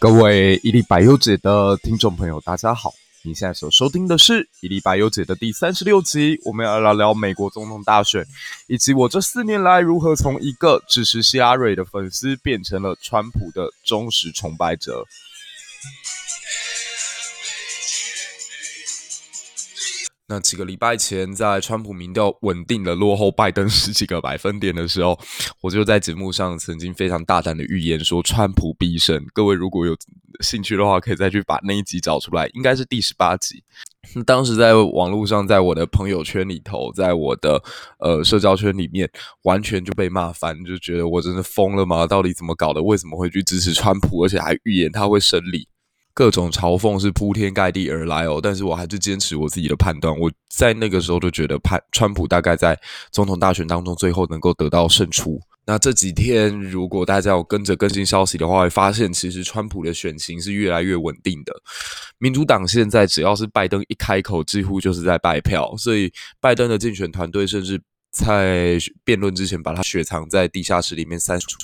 各位伊利百优姐的听众朋友，大家好！你现在所收听的是伊利百优姐的第三十六集，我们要聊聊美国总统大选，以及我这四年来如何从一个支持希拉蕊的粉丝变成了川普的忠实崇拜者。那几个礼拜前，在川普民调稳定的落后拜登十几个百分点的时候，我就在节目上曾经非常大胆的预言说川普必胜。各位如果有兴趣的话，可以再去把那一集找出来，应该是第十八集。当时在网络上，在我的朋友圈里头，在我的呃社交圈里面，完全就被骂翻，就觉得我真的疯了吗？到底怎么搞的？为什么会去支持川普，而且还预言他会胜利？各种嘲讽是铺天盖地而来哦，但是我还是坚持我自己的判断。我在那个时候就觉得，判川普大概在总统大选当中最后能够得到胜出。那这几天，如果大家有跟着更新消息的话，会发现其实川普的选情是越来越稳定的。民主党现在只要是拜登一开口，几乎就是在败票，所以拜登的竞选团队甚至。在辩论之前，把它雪藏在地下室里面删除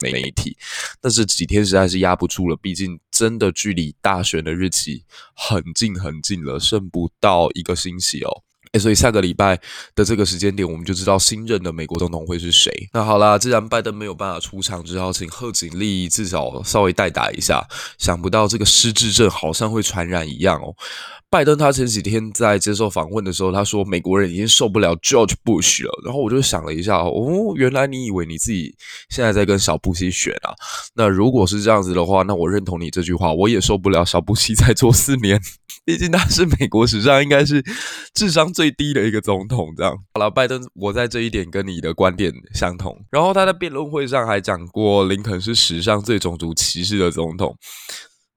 媒体，但是几天实在是压不住了，毕竟真的距离大选的日期很近很近了，剩不到一个星期哦。所以下个礼拜的这个时间点，我们就知道新任的美国总统会是谁。那好啦，既然拜登没有办法出场，只好请贺锦丽至少稍微代打一下。想不到这个失智症好像会传染一样哦。拜登他前几天在接受访问的时候，他说美国人已经受不了 George Bush 了。然后我就想了一下，哦，原来你以为你自己现在在跟小布希选啊？那如果是这样子的话，那我认同你这句话，我也受不了小布希再做四年。毕竟他是美国史上应该是智商最最低的一个总统。这样好了，拜登，我在这一点跟你的观点相同。然后他在辩论会上还讲过，林肯是史上最种族歧视的总统。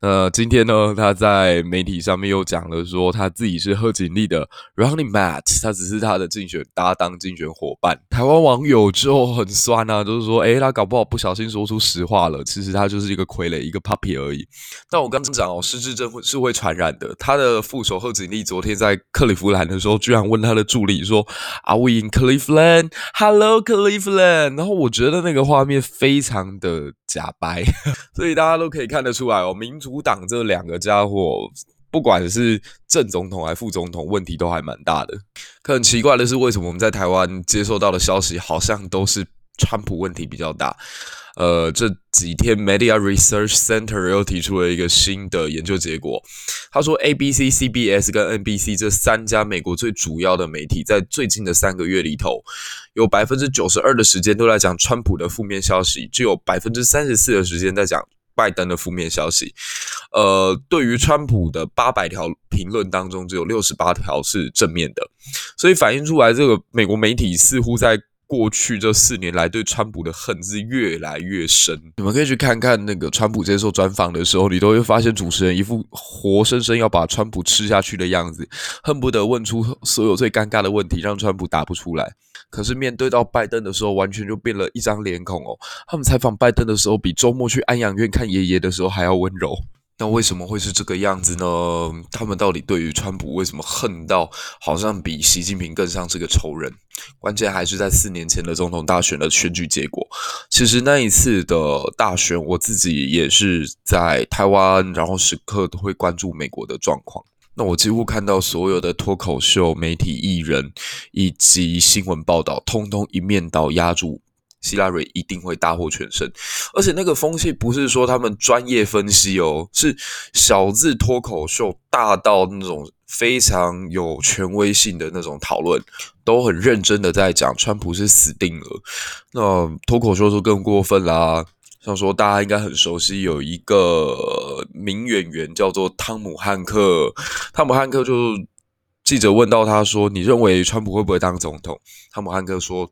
呃，今天呢，他在媒体上面又讲了说，他自己是贺锦丽的 running mate，他只是他的竞选搭档、竞选伙伴。台湾网友就很酸啊，就是说，诶，他搞不好不小心说出实话了，其实他就是一个傀儡、一个 puppy 而已。但我刚刚讲哦，失智症是会传染的。他的副手贺锦丽昨天在克里夫兰的时候，居然问他的助理说：“Are we in Cleveland? Hello, Cleveland。”然后我觉得那个画面非常的假掰，所以大家都可以看得出来哦，民主。阻挡这两个家伙，不管是正总统还副总统，问题都还蛮大的。可很奇怪的是，为什么我们在台湾接收到的消息，好像都是川普问题比较大？呃，这几天 Media Research Center 又提出了一个新的研究结果，他说，ABC、CBS 跟 NBC 这三家美国最主要的媒体，在最近的三个月里头，有百分之九十二的时间都在讲川普的负面消息，只有百分之三十四的时间在讲。拜登的负面消息，呃，对于川普的八百条评论当中，只有六十八条是正面的，所以反映出来，这个美国媒体似乎在过去这四年来对川普的恨是越来越深。你们可以去看看那个川普接受专访的时候，你都会发现主持人一副活生生要把川普吃下去的样子，恨不得问出所有最尴尬的问题，让川普答不出来。可是面对到拜登的时候，完全就变了一张脸孔哦。他们采访拜登的时候，比周末去安养院看爷爷的时候还要温柔。那为什么会是这个样子呢？他们到底对于川普为什么恨到好像比习近平更像是个仇人？关键还是在四年前的总统大选的选举结果。其实那一次的大选，我自己也是在台湾，然后时刻都会关注美国的状况。那我几乎看到所有的脱口秀、媒体艺人以及新闻报道，通通一面倒压住希拉蕊一定会大获全胜，而且那个风气不是说他们专业分析哦，是小字脱口秀大到那种非常有权威性的那种讨论，都很认真的在讲川普是死定了。那脱口秀就更过分啦。他说大家应该很熟悉，有一个名演员叫做汤姆汉克。汤姆汉克就记者问到他说：“你认为川普会不会当总统？”汤姆汉克说：“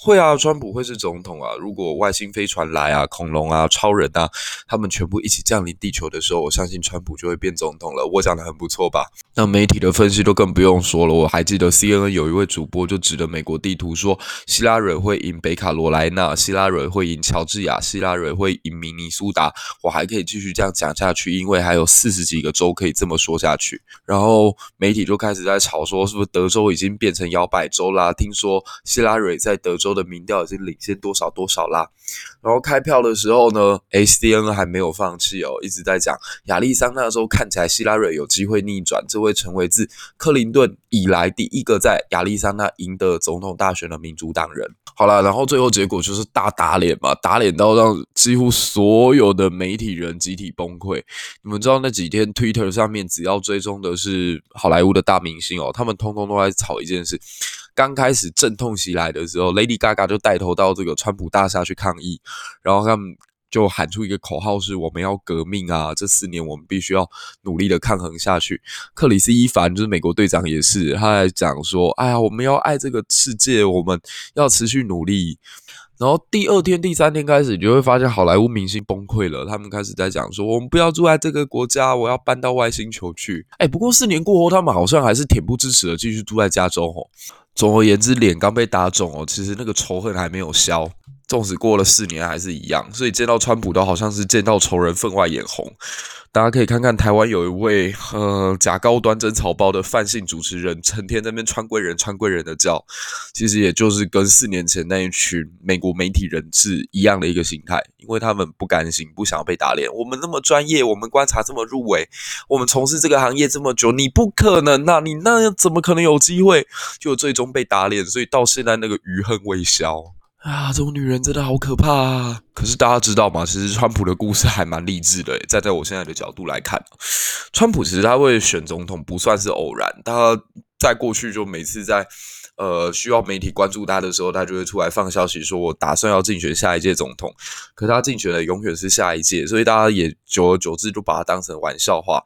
会啊，川普会是总统啊。如果外星飞船来啊，恐龙啊，超人啊，他们全部一起降临地球的时候，我相信川普就会变总统了。我讲的很不错吧？那媒体的分析都更不用说了。我还记得 CNN 有一位主播就指着美国地图说，希拉蕊会赢北卡罗来纳，希拉蕊会赢乔治亚，希拉蕊会赢明尼苏达。我还可以继续这样讲下去，因为还有四十几个州可以这么说下去。然后媒体就开始在吵说，是不是德州已经变成摇摆州啦？听说希拉蕊在德州。的民调已经领先多少多少啦，然后开票的时候呢，SDN 还没有放弃哦，一直在讲亚利桑那州看起来希拉瑞有机会逆转，这会成为自克林顿以来第一个在亚利桑那赢得总统大选的民主党人。好啦，然后最后结果就是大打脸嘛，打脸到让几乎所有的媒体人集体崩溃。你们知道那几天 Twitter 上面只要追踪的是好莱坞的大明星哦，他们通通都在吵一件事。刚开始阵痛袭来的时候，Lady Gaga 就带头到这个川普大厦去抗议，然后他们就喊出一个口号：是我们要革命啊！这四年我们必须要努力的抗衡下去。克里斯·伊凡就是美国队长也是，他还讲说：哎呀，我们要爱这个世界，我们要持续努力。然后第二天、第三天开始，你就会发现好莱坞明星崩溃了，他们开始在讲说：我们不要住在这个国家，我要搬到外星球去。哎，不过四年过后，他们好像还是恬不知耻的继续住在加州哦。总而言之，脸刚被打肿哦，其实那个仇恨还没有消，纵使过了四年还是一样，所以见到川普都好像是见到仇人分外眼红。大家可以看看台湾有一位呃假高端真草包的范姓主持人，成天在那边川贵人川贵人的叫，其实也就是跟四年前那一群美国媒体人是一样的一个心态，因为他们不甘心，不想要被打脸。我们那么专业，我们观察这么入微，我们从事这个行业这么久，你不可能呐、啊，你那怎么可能有机会？就最终被打脸，所以到现在那个余恨未消。啊，这种女人真的好可怕啊！可是大家知道吗？其实川普的故事还蛮励志的。站在我现在的角度来看，川普其实他会选总统不算是偶然，他在过去就每次在。呃，需要媒体关注他的时候，他就会出来放消息说，我打算要竞选下一届总统。可他竞选的永远是下一届，所以大家也久而久之就把他当成玩笑话。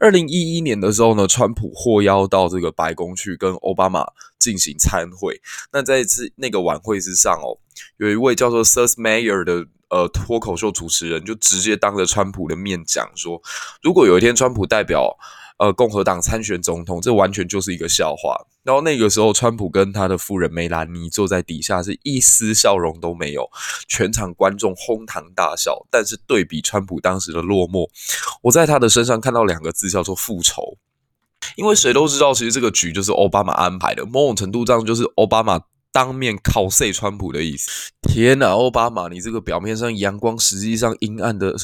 二零一一年的时候呢，川普获邀到这个白宫去跟奥巴马进行参会。那在一次那个晚会之上哦，有一位叫做 Seth Meyer 的呃脱口秀主持人，就直接当着川普的面讲说，如果有一天川普代表。呃，共和党参选总统，这完全就是一个笑话。然后那个时候，川普跟他的夫人梅兰妮坐在底下，是一丝笑容都没有，全场观众哄堂大笑。但是对比川普当时的落寞，我在他的身上看到两个字，叫做复仇。因为谁都知道，其实这个局就是奥巴马安排的，某种程度上就是奥巴马。当面拷碎川普的意思。天哪，奥巴马，你这个表面上阳光，实际上阴暗的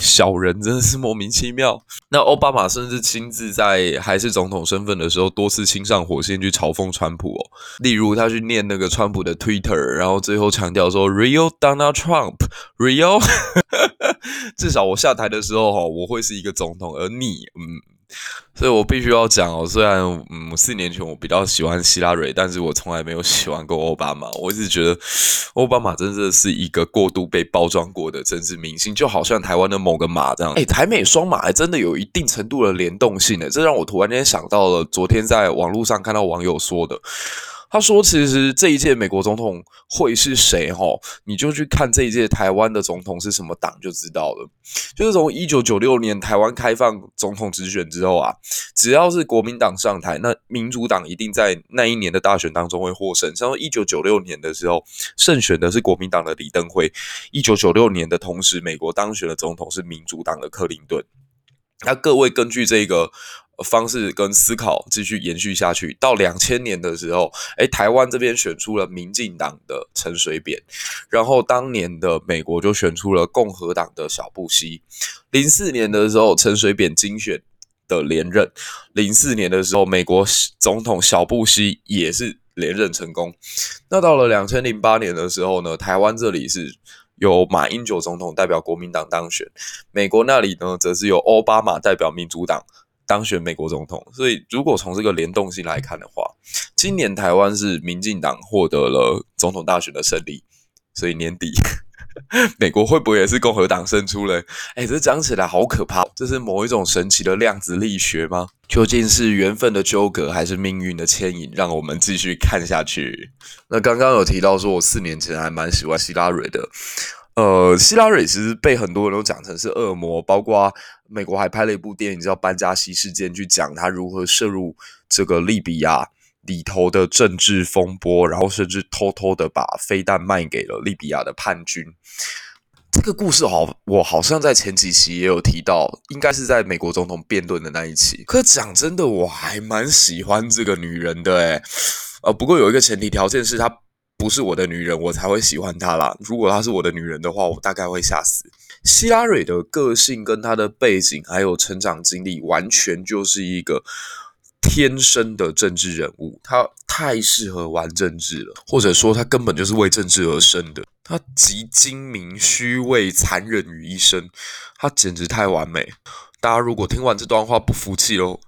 小人，真的是莫名其妙。那奥巴马甚至亲自在还是总统身份的时候，多次亲上火线去嘲讽川普哦。例如，他去念那个川普的 Twitter，然后最后强调说：“Real Donald Trump，Real。”至少我下台的时候，哈，我会是一个总统，而你，嗯。所以我必须要讲哦，虽然嗯四年前我比较喜欢希拉蕊，但是我从来没有喜欢过奥巴马。我一直觉得奥巴马真的是一个过度被包装过的政治明星，就好像台湾的某个马这样。哎，台美双马还真的有一定程度的联动性呢，这让我突然间想到了昨天在网络上看到网友说的。他说：“其实这一届美国总统会是谁？齁，你就去看这一届台湾的总统是什么党就知道了。就是从一九九六年台湾开放总统直选之后啊，只要是国民党上台，那民主党一定在那一年的大选当中会获胜。像一九九六年的时候，胜选的是国民党的李登辉；一九九六年的同时，美国当选的总统是民主党的克林顿。那各位根据这个。”方式跟思考继续延续下去，到两千年的时候，诶，台湾这边选出了民进党的陈水扁，然后当年的美国就选出了共和党的小布希。零四年的时候，陈水扁经选的连任，零四年的时候，美国总统小布希也是连任成功。那到了两千零八年的时候呢，台湾这里是由马英九总统代表国民党当选，美国那里呢，则是由奥巴马代表民主党。当选美国总统，所以如果从这个联动性来看的话，今年台湾是民进党获得了总统大选的胜利，所以年底 美国会不会也是共和党胜出嘞？哎，这讲起来好可怕，这是某一种神奇的量子力学吗？究竟是缘分的纠葛，还是命运的牵引？让我们继续看下去。那刚刚有提到说，我四年前还蛮喜欢希拉蕊的。呃，希拉蕊其实被很多人都讲成是恶魔，包括美国还拍了一部电影叫《班加西事件》，去讲他如何涉入这个利比亚里头的政治风波，然后甚至偷偷的把飞弹卖给了利比亚的叛军。这个故事好，我好像在前几期也有提到，应该是在美国总统辩论的那一期。可讲真的，我还蛮喜欢这个女人的诶，呃，不过有一个前提条件是她不是我的女人，我才会喜欢她啦。如果她是我的女人的话，我大概会吓死。希拉蕊的个性跟她的背景还有成长经历，完全就是一个。天生的政治人物，她太适合玩政治了，或者说她根本就是为政治而生的。她集精明、虚伪、残忍于一身，她简直太完美。大家如果听完这段话不服气喽，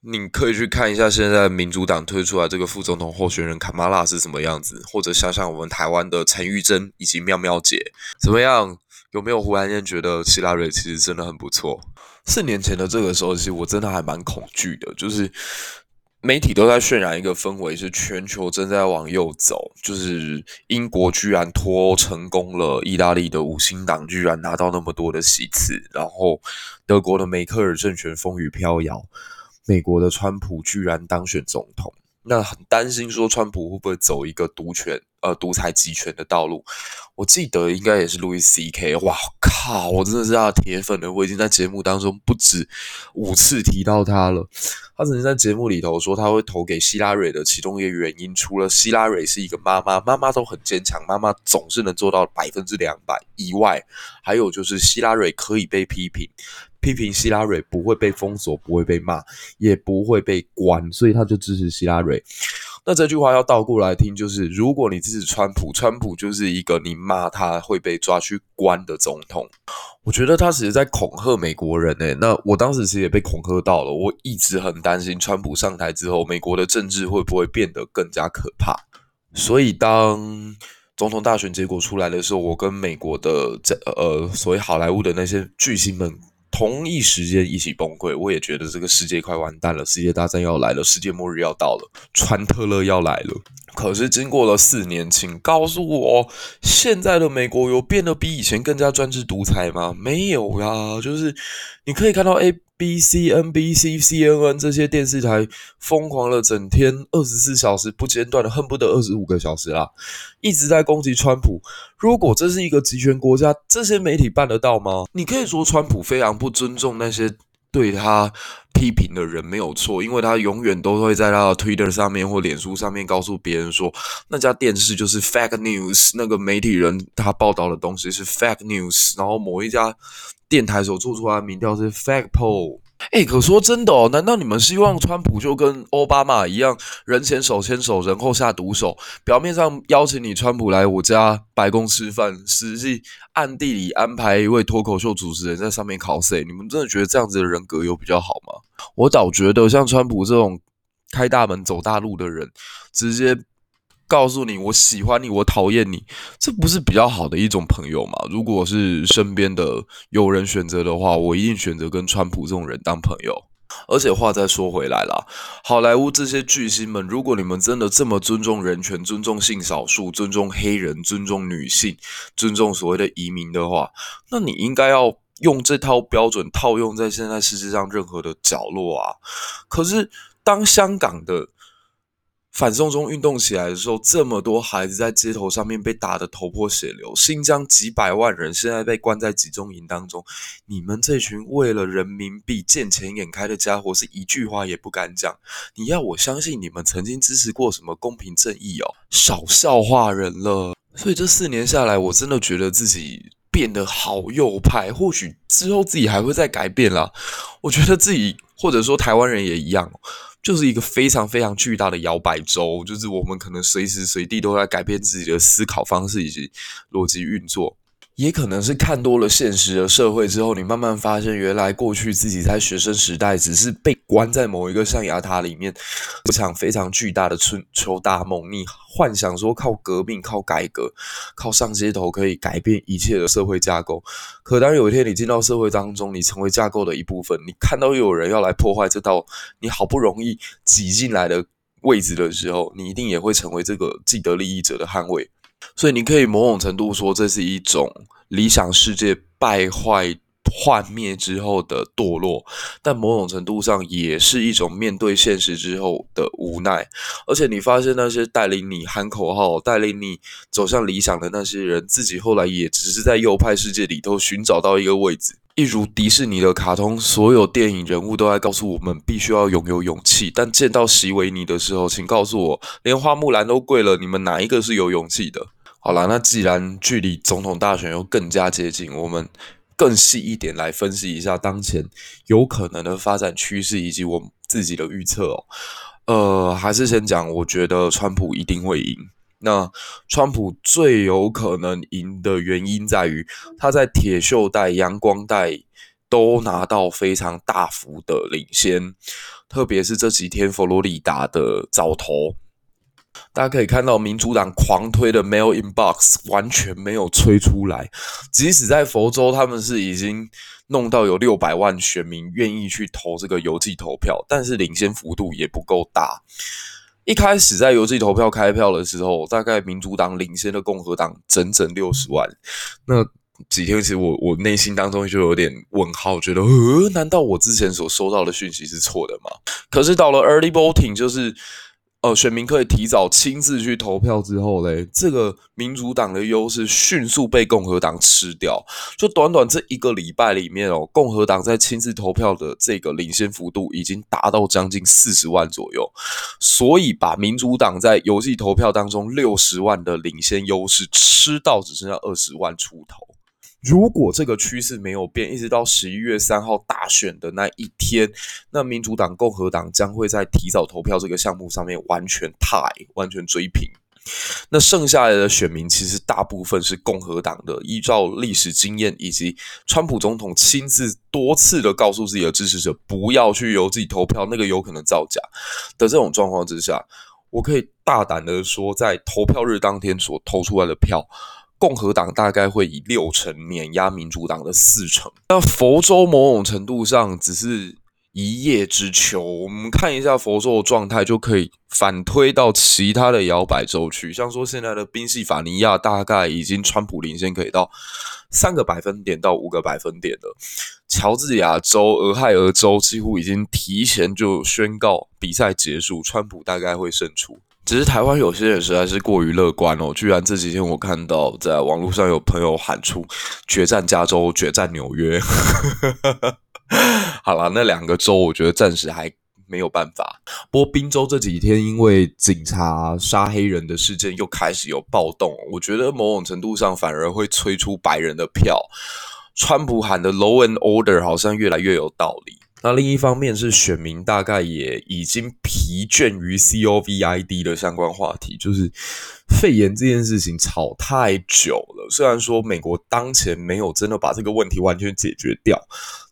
你可以去看一下现在民主党推出来这个副总统候选人卡马拉是什么样子，或者想想我们台湾的陈玉珍以及妙妙姐怎么样？有没有忽然间觉得希拉蕊其实真的很不错？四年前的这个时候，其实我真的还蛮恐惧的，就是媒体都在渲染一个氛围，是全球正在往右走，就是英国居然脱欧成功了，意大利的五星党居然拿到那么多的席次，然后德国的梅克尔政权风雨飘摇，美国的川普居然当选总统。那很担心说川普会不会走一个独权呃独裁集权的道路？我记得应该也是路易 C.K. 哇靠！我真的是他的铁粉了，我已经在节目当中不止五次提到他了。他曾经在节目里头说他会投给希拉蕊的其中一个原因，除了希拉蕊是一个妈妈，妈妈都很坚强，妈妈总是能做到百分之两百以外，还有就是希拉蕊可以被批评。批评希拉蕊不会被封锁，不会被骂，也不会被关，所以他就支持希拉蕊。那这句话要倒过来听，就是如果你支持川普，川普就是一个你骂他会被抓去关的总统。我觉得他其实在恐吓美国人诶。那我当时其实也被恐吓到了，我一直很担心川普上台之后，美国的政治会不会变得更加可怕。所以当总统大选结果出来的时候，我跟美国的呃所谓好莱坞的那些巨星们。同一时间一起崩溃，我也觉得这个世界快完蛋了，世界大战要来了，世界末日要到了，川特勒要来了。可是经过了四年，请告诉我，现在的美国有变得比以前更加专制独裁吗？没有呀，就是你可以看到 A B C N B C C N N 这些电视台疯狂了整天二十四小时不间断的，恨不得二十五个小时啦，一直在攻击川普。如果这是一个集权国家，这些媒体办得到吗？你可以说川普非常不尊重那些。对他批评的人没有错，因为他永远都会在他的 Twitter 上面或脸书上面告诉别人说，那家电视就是 fake news，那个媒体人他报道的东西是 fake news，然后某一家电台所做出来的民调是 fake poll。哎，可说真的哦，难道你们希望川普就跟奥巴马一样，人前手牵手，人后下毒手？表面上邀请你川普来我家白宫吃饭，实际暗地里安排一位脱口秀主持人在上面 cos？你们真的觉得这样子的人格有比较好吗？我倒觉得像川普这种开大门走大路的人，直接。告诉你，我喜欢你，我讨厌你，这不是比较好的一种朋友吗？如果是身边的有人选择的话，我一定选择跟川普这种人当朋友。而且话再说回来啦，好莱坞这些巨星们，如果你们真的这么尊重人权、尊重性少数、尊重黑人、尊重女性、尊重所谓的移民的话，那你应该要用这套标准套用在现在世界上任何的角落啊。可是当香港的反送中运动起来的时候，这么多孩子在街头上面被打得头破血流，新疆几百万人现在被关在集中营当中，你们这群为了人民币见钱眼开的家伙，是一句话也不敢讲。你要我相信你们曾经支持过什么公平正义哦？少笑话人了。所以这四年下来，我真的觉得自己变得好右派。或许之后自己还会再改变啦。我觉得自己或者说台湾人也一样。就是一个非常非常巨大的摇摆州，就是我们可能随时随地都在改变自己的思考方式以及逻辑运作。也可能是看多了现实的社会之后，你慢慢发现，原来过去自己在学生时代只是被关在某一个象牙塔里面，一场非常巨大的春秋大梦。你幻想说靠革命、靠改革、靠上街头可以改变一切的社会架构。可当有一天你进到社会当中，你成为架构的一部分，你看到有人要来破坏这道你好不容易挤进来的位置的时候，你一定也会成为这个既得利益者的捍卫。所以你可以某种程度说，这是一种理想世界败坏幻灭之后的堕落，但某种程度上也是一种面对现实之后的无奈。而且你发现那些带领你喊口号、带领你走向理想的那些人，自己后来也只是在右派世界里头寻找到一个位置。一如迪士尼的卡通，所有电影人物都在告诉我们，必须要拥有勇气。但见到席维尼的时候，请告诉我，连花木兰都跪了，你们哪一个是有勇气的？好啦，那既然距离总统大选又更加接近，我们更细一点来分析一下当前有可能的发展趋势以及我自己的预测哦。呃，还是先讲，我觉得川普一定会赢。那川普最有可能赢的原因在于，他在铁锈带、阳光带都拿到非常大幅的领先，特别是这几天佛罗里达的早投，大家可以看到民主党狂推的 Mail in Box 完全没有吹出来，即使在佛州，他们是已经弄到有六百万选民愿意去投这个邮寄投票，但是领先幅度也不够大。一开始在邮寄投票开票的时候，大概民主党领先的共和党整整六十万。那几天其实我我内心当中就有点问号，觉得呃，难道我之前所收到的讯息是错的吗？可是到了 early voting，就是。呃，选民可以提早亲自去投票之后嘞，这个民主党的优势迅速被共和党吃掉。就短短这一个礼拜里面哦，共和党在亲自投票的这个领先幅度已经达到将近四十万左右，所以把民主党在邮寄投票当中六十万的领先优势吃到只剩下二十万出头。如果这个趋势没有变，一直到十一月三号大选的那一天，那民主党、共和党将会在提早投票这个项目上面完全 tie，完全追平。那剩下来的选民其实大部分是共和党的，依照历史经验以及川普总统亲自多次的告诉自己的支持者不要去邮寄投票，那个有可能造假的这种状况之下，我可以大胆的说，在投票日当天所投出来的票。共和党大概会以六成碾压民主党的四成。那佛州某种程度上只是一叶之秋，我们看一下佛州的状态，就可以反推到其他的摇摆州去。像说现在的宾夕法尼亚，大概已经川普领先可以到三个百分点到五个百分点了。乔治亚州、俄亥俄州几乎已经提前就宣告比赛结束，川普大概会胜出。只是台湾有些人实在是过于乐观哦，居然这几天我看到在网络上有朋友喊出“决战加州，决战纽约”。好了，那两个州我觉得暂时还没有办法。不过宾州这几天因为警察杀黑人的事件又开始有暴动，我觉得某种程度上反而会催出白人的票。川普喊的 “law and order” 好像越来越有道理。那另一方面是选民大概也已经疲倦于 COVID 的相关话题，就是肺炎这件事情吵太久了。虽然说美国当前没有真的把这个问题完全解决掉，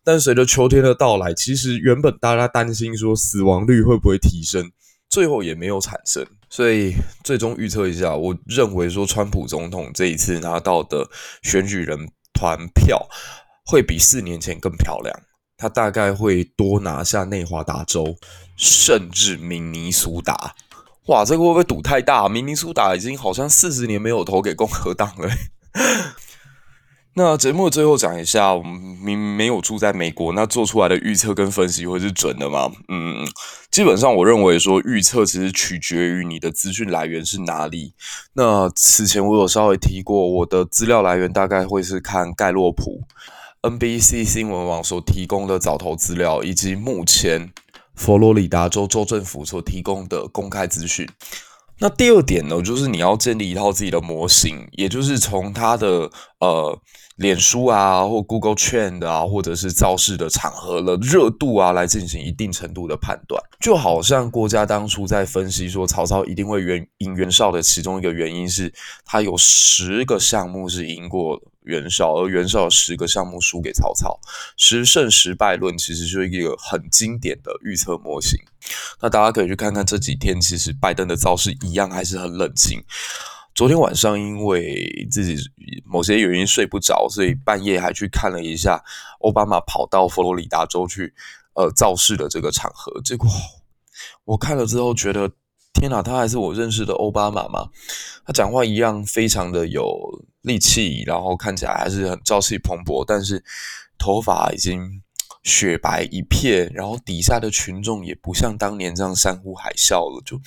但随着秋天的到来，其实原本大家担心说死亡率会不会提升，最后也没有产生。所以最终预测一下，我认为说川普总统这一次拿到的选举人团票会比四年前更漂亮。他大概会多拿下内华达州，甚至明尼苏达。哇，这个会不会赌太大？明尼苏达已经好像四十年没有投给共和党了。那节目最后讲一下，我们明没有住在美国，那做出来的预测跟分析会是准的吗？嗯，基本上我认为说预测其实取决于你的资讯来源是哪里。那此前我有稍微提过，我的资料来源大概会是看盖洛普。NBC 新闻网所提供的早投资料，以及目前佛罗里达州州政府所提供的公开资讯。那第二点呢，就是你要建立一套自己的模型，也就是从它的呃脸书啊，或 Google Trend 啊，或者是造势的场合的热度啊，来进行一定程度的判断。就好像郭嘉当初在分析说曹操一定会赢袁绍的其中一个原因是，他有十个项目是赢过袁绍，而袁绍有十个项目输给曹操，十胜十败论其实就是一个很经典的预测模型。那大家可以去看看这几天，其实拜登的造势一样还是很冷清。昨天晚上因为自己某些原因睡不着，所以半夜还去看了一下奥巴马跑到佛罗里达州去呃造势的这个场合。结果我看了之后觉得，天哪，他还是我认识的奥巴马吗？他讲话一样非常的有力气，然后看起来还是很朝气蓬勃，但是头发已经雪白一片，然后底下的群众也不像当年这样山呼海啸了，就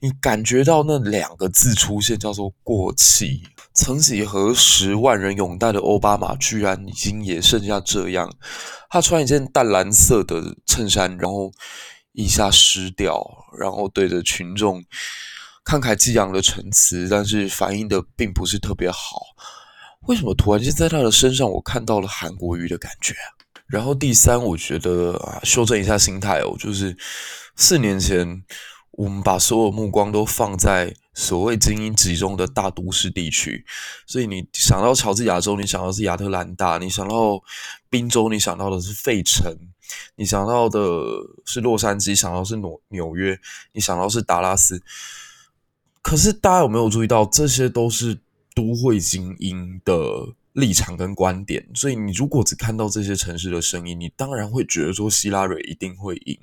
你感觉到那两个字出现叫做过气。曾几何时万人拥戴的奥巴马，居然已经也剩下这样。他穿一件淡蓝色的衬衫，然后一下失掉，然后对着群众慷慨激昂的陈词，但是反应的并不是特别好。为什么突然间在他的身上，我看到了韩国瑜的感觉？然后第三，我觉得啊，修正一下心态哦，就是四年前我们把所有目光都放在所谓精英集中的大都市地区，所以你想到乔治亚州，你想到是亚特兰大；你想到宾州，你想到的是费城；你想到的是洛杉矶，想到是纽纽约，你想到是达拉斯。可是大家有没有注意到，这些都是都会精英的立场跟观点，所以你如果只看到这些城市的声音，你当然会觉得说希拉蕊一定会赢。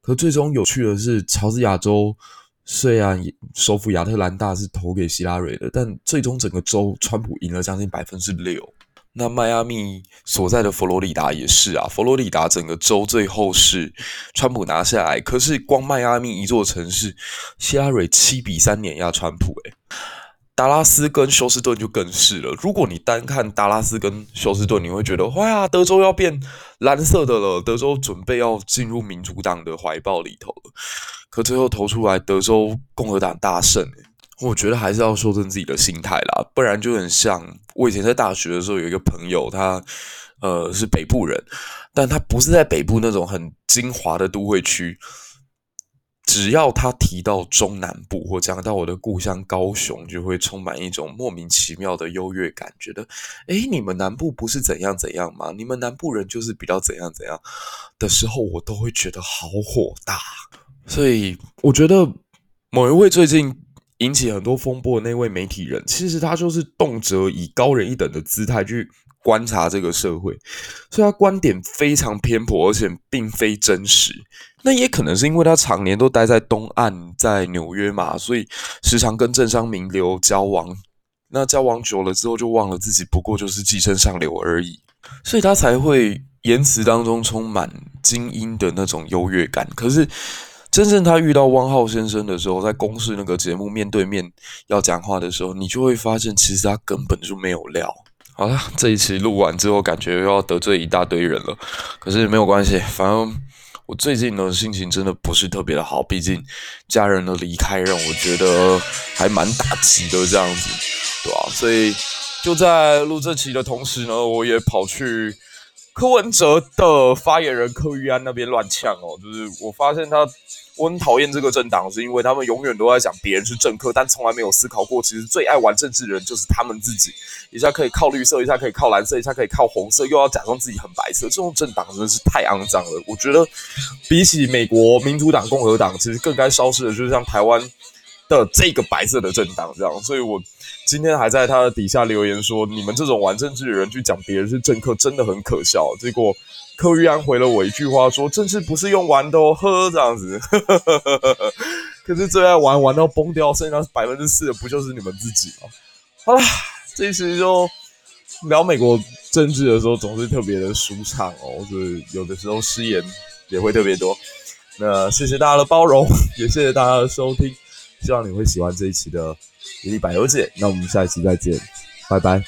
可最终有趣的是，乔治亚州虽然首府亚特兰大是投给希拉蕊的，但最终整个州川普赢了将近百分之六。那迈阿密所在的佛罗里达也是啊，佛罗里达整个州最后是川普拿下来，可是光迈阿密一座城市，希拉蕊七比三碾压川普，欸，诶达拉斯跟休斯顿就更是了。如果你单看达拉斯跟休斯顿，你会觉得哇呀，德州要变蓝色的了，德州准备要进入民主党的怀抱里头了。可最后投出来，德州共和党大胜。我觉得还是要修正自己的心态啦，不然就很像我以前在大学的时候有一个朋友，他呃是北部人，但他不是在北部那种很精华的都会区。只要他提到中南部或讲到我的故乡高雄，就会充满一种莫名其妙的优越感，觉得，诶，你们南部不是怎样怎样吗？你们南部人就是比较怎样怎样的时候，我都会觉得好火大。所以，我觉得某一位最近引起很多风波的那位媒体人，其实他就是动辄以高人一等的姿态去观察这个社会，所以他观点非常偏颇，而且并非真实。那也可能是因为他常年都待在东岸，在纽约嘛，所以时常跟政商名流交往。那交往久了之后，就忘了自己不过就是寄生上流而已，所以他才会言辞当中充满精英的那种优越感。可是真正他遇到汪浩先生的时候，在公视那个节目面对面要讲话的时候，你就会发现，其实他根本就没有料。好了，这一期录完之后，感觉又要得罪一大堆人了。可是没有关系，反正。我最近的，心情真的不是特别的好，毕竟家人的离开让我觉得还蛮打击的这样子，对吧？所以就在录这期的同时呢，我也跑去柯文哲的发言人柯玉安那边乱呛哦，就是我发现他。我很讨厌这个政党，是因为他们永远都在讲别人是政客，但从来没有思考过，其实最爱玩政治的人就是他们自己。一下可以靠绿色，一下可以靠蓝色，一下可以靠红色，又要假装自己很白色，这种政党真的是太肮脏了。我觉得比起美国民主党、共和党，其实更该消失的就是像台湾的这个白色的政党这样。所以我今天还在他的底下留言说：“你们这种玩政治的人去讲别人是政客，真的很可笑。”结果。柯玉安回了我一句话，说：“政治不是用玩的哦，呵，这样子。可是最爱玩，玩到崩掉，剩下百分之四的不就是你们自己吗？好啦，这一期就聊美国政治的时候，总是特别的舒畅哦，就是有的时候失言也会特别多。那谢谢大家的包容，也谢谢大家的收听，希望你会喜欢这一期的《一粒百油姐》。那我们下一期再见，拜拜。”